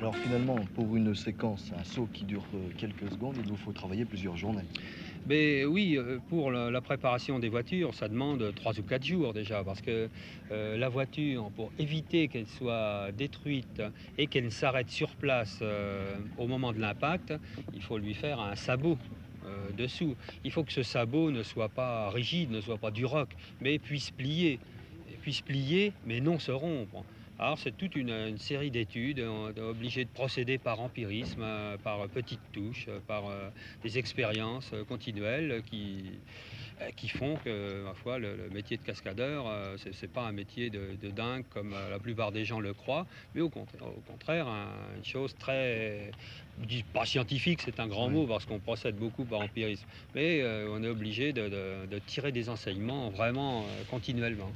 Alors finalement, pour une séquence, un saut qui dure euh, quelques secondes, il vous faut travailler plusieurs journées. Mais oui, euh, pour la, préparation des voitures, ça demande 3 ou 4 jours déjà, parce que euh, la voiture, pour éviter qu'elle soit détruite et qu'elle ne s'arrête sur place au moment de l'impact, il faut lui faire un sabot. dessous. Il faut que ce sabot ne soit pas rigide, ne soit pas du roc, mais puisse plier. Puisse plier, mais non se rompre. Alors c'est toute une, une série d'études, on est obligé de procéder par empirisme, euh, par petites touches, euh, par euh, des expériences euh, continuelles qui, euh, qui font que, ma foi, le, le métier de cascadeur, euh, c'est c'est pas un métier de, de dingue comme euh, la plupart des gens le croient, mais au contraire, au contraire un- une chose très, je dis pas scientifique, c'est un grand Oui. mot parce qu'on procède beaucoup par empirisme, mais euh, on est obligé de, de- de tirer des enseignements vraiment euh, continuellement.